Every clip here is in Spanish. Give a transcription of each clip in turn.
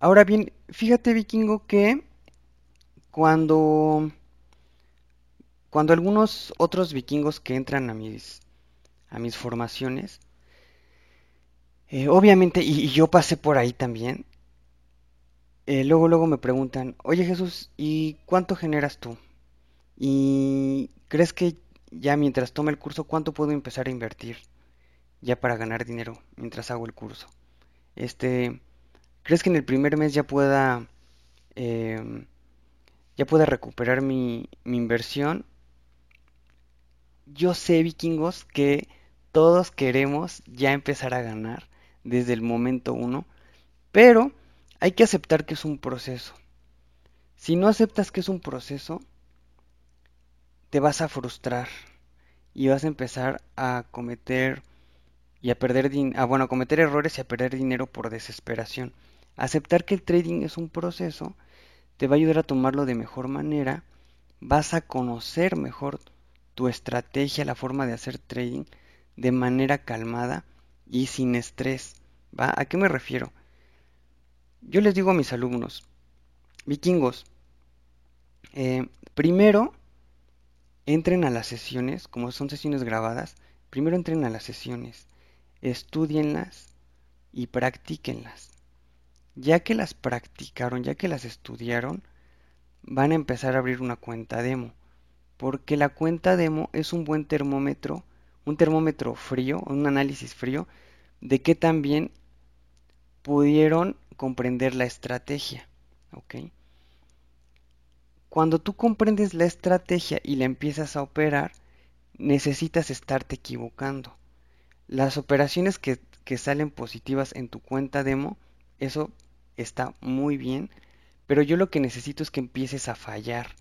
Ahora bien, fíjate vikingo que cuando cuando algunos otros vikingos que entran a mis a mis formaciones eh, obviamente y, yo pasé por ahí también eh, luego luego me preguntan oye Jesús y cuánto generas tú y crees que ya mientras tome el curso cuánto puedo empezar a invertir ya para ganar dinero mientras hago el curso este crees que en el primer mes ya pueda em, ya pueda recuperar mi, mi inversión. Yo sé, vikingos, que todos queremos ya empezar a ganar desde el momento uno, pero hay que aceptar que es un proceso. Si no aceptas que es un proceso, te vas a frustrar y vas a empezar a cometer y a perder a, bueno, a cometer errores y a perder dinero por desesperación. Aceptar que el trading es un proceso te va a ayudar a tomarlo de mejor manera, vas a conocer mejor tu estrategia, la forma de hacer trading de manera calmada y sin estrés. ¿Va? ¿A qué me refiero? Yo les digo a mis alumnos, vikingos, eh, primero entren a las sesiones, como son sesiones grabadas, primero entren a las sesiones, estudienlas y practíquenlas. Ya que las practicaron, ya que las estudiaron, van a empezar a abrir una cuenta demo. Porque la cuenta demo es un buen termómetro, un termómetro frío, un análisis frío, de que también pudieron comprender la estrategia. ¿ok? Cuando tú comprendes la estrategia y la empiezas a operar, necesitas estarte equivocando. Las operaciones que, que salen positivas en tu cuenta demo, eso está muy bien, pero yo lo que necesito es que empieces a fallar,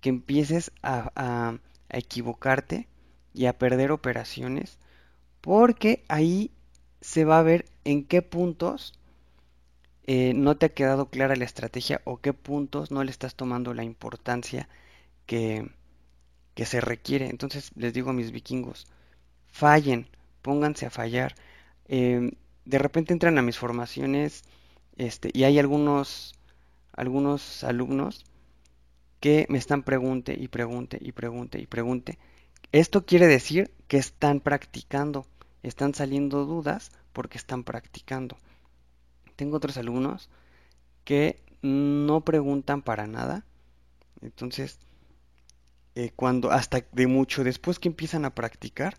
que empieces a, equivocarte y a perder operaciones, porque ahí se va a ver en qué puntos eh, no te ha quedado clara la estrategia o qué puntos no le estás tomando la importancia que, que se requiere. Entonces les digo a mis vikingos, fallen, pónganse a fallar. Em, de repente entran a mis formaciones este, y hay algunos, algunos alumnos que me están pregunte y pregunte y pregunte y pregunte. Esto quiere decir que están practicando, están saliendo dudas porque están practicando. Tengo otros alumnos que no preguntan para nada. Entonces, eh, cuando hasta de mucho después que empiezan a practicar,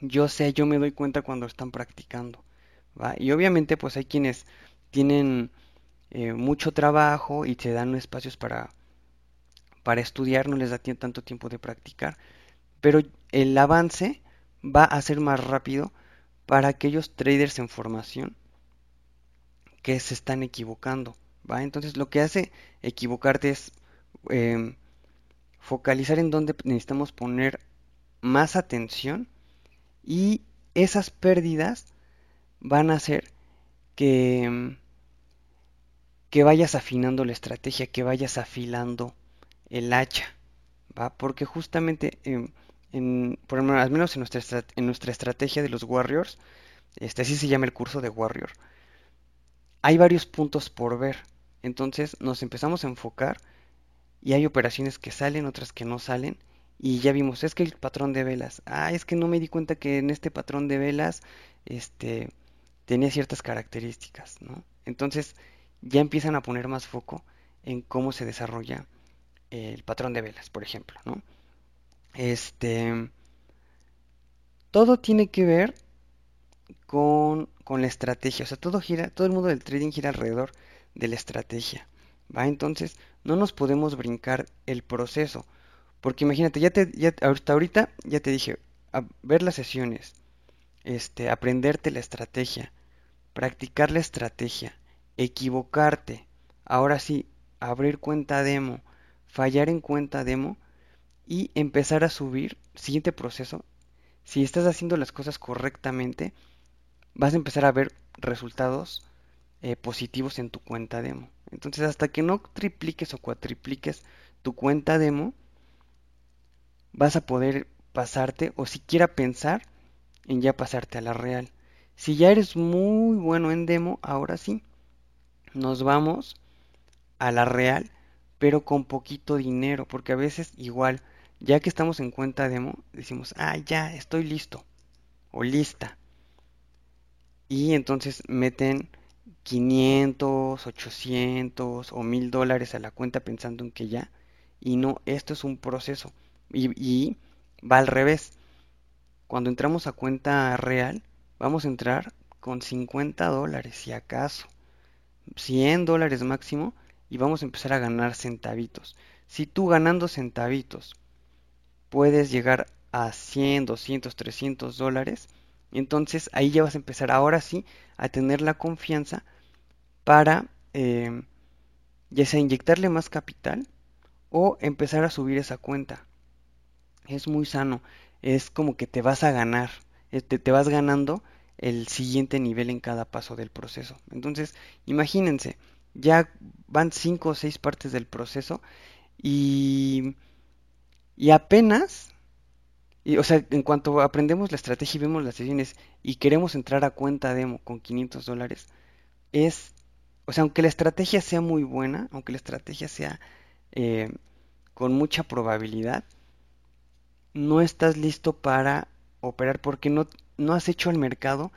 yo sé, yo me doy cuenta cuando están practicando. Y obviamente pues hay quienes tienen eh, mucho trabajo y se dan espacios para, para estudiar, no les da tanto tiempo de practicar, pero el avance va a ser más rápido para aquellos traders en formación que se están equivocando. ¿va? Entonces lo que hace equivocarte es em, focalizar en donde necesitamos poner más atención y esas pérdidas van a hacer que em, que vayas afinando la estrategia, que vayas afilando el hacha, ¿va? Porque justamente, en, por al menos en nuestra, en nuestra estrategia de los Warriors, este así se llama el curso de Warrior, hay varios puntos por ver. Entonces nos empezamos a enfocar y hay operaciones que salen, otras que no salen. Y ya vimos, es que el patrón de velas, ah, es que no me di cuenta que en este patrón de velas, este, tenía ciertas características, ¿no? Entonces, ya empiezan a poner más foco en cómo se desarrolla el patrón de velas, por ejemplo, ¿no? Este, todo tiene que ver con, con, la estrategia, o sea, todo gira, todo el mundo del trading gira alrededor de la estrategia, ¿va? Entonces, no nos podemos brincar el proceso, porque imagínate, ya te, ya, hasta ahorita ya te dije, a ver las sesiones, este, aprenderte la estrategia, practicar la estrategia, equivocarte, ahora sí, abrir cuenta demo, fallar en cuenta demo y empezar a subir, siguiente proceso, si estás haciendo las cosas correctamente, vas a empezar a ver resultados eh, positivos en tu cuenta demo. Entonces, hasta que no tripliques o cuatripliques tu cuenta demo, vas a poder pasarte o siquiera pensar en ya pasarte a la real. Si ya eres muy bueno en demo, ahora sí, nos vamos a la real, pero con poquito dinero, porque a veces igual, ya que estamos en cuenta demo, decimos, ah, ya, estoy listo o lista. Y entonces meten 500, 800 o 1000 dólares a la cuenta pensando en que ya. Y no, esto es un proceso. Y, y va al revés. Cuando entramos a cuenta real, vamos a entrar con 50 dólares, si acaso. 100 dólares máximo y vamos a empezar a ganar centavitos. Si tú ganando centavitos puedes llegar a 100, 200, 300 dólares, entonces ahí ya vas a empezar ahora sí a tener la confianza para eh, ya sea inyectarle más capital o empezar a subir esa cuenta. Es muy sano, es como que te vas a ganar, te, te vas ganando el siguiente nivel en cada paso del proceso. Entonces, imagínense, ya van cinco o seis partes del proceso y, y apenas, y, o sea, en cuanto aprendemos la estrategia y vemos las sesiones y queremos entrar a cuenta demo con 500 dólares, es, o sea, aunque la estrategia sea muy buena, aunque la estrategia sea eh, con mucha probabilidad, no estás listo para operar porque no, no has hecho el mercado,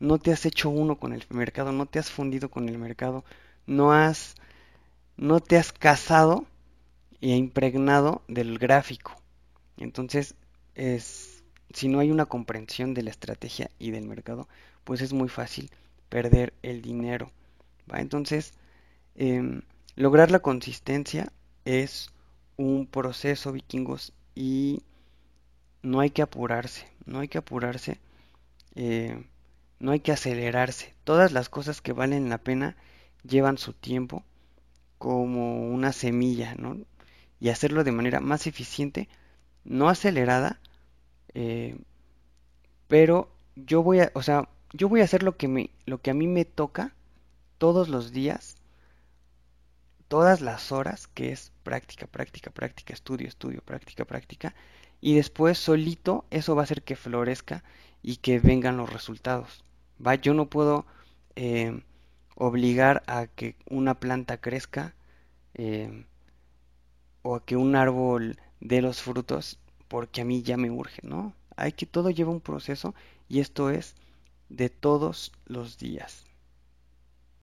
no te has hecho uno con el mercado, no te has fundido con el mercado, no has, no te has casado e impregnado del gráfico. Entonces, es, si no hay una comprensión de la estrategia y del mercado, pues es muy fácil perder el dinero. ¿va? Entonces, em, lograr la consistencia es un proceso, vikingos, y no hay que apurarse, no hay que apurarse, eh, no hay que acelerarse. Todas las cosas que valen la pena llevan su tiempo como una semilla, ¿no? Y hacerlo de manera más eficiente, no acelerada, eh, pero yo voy a, o sea, yo voy a hacer lo que me, lo que a mí me toca todos los días, todas las horas, que es práctica, práctica, práctica, estudio, estudio, práctica, práctica, y después solito eso va a hacer que florezca y que vengan los resultados. ¿va? Yo no puedo eh, obligar a que una planta crezca eh, o a que un árbol dé los frutos porque a mí ya me urge, ¿no? Hay que todo lleva un proceso y esto es de todos los días.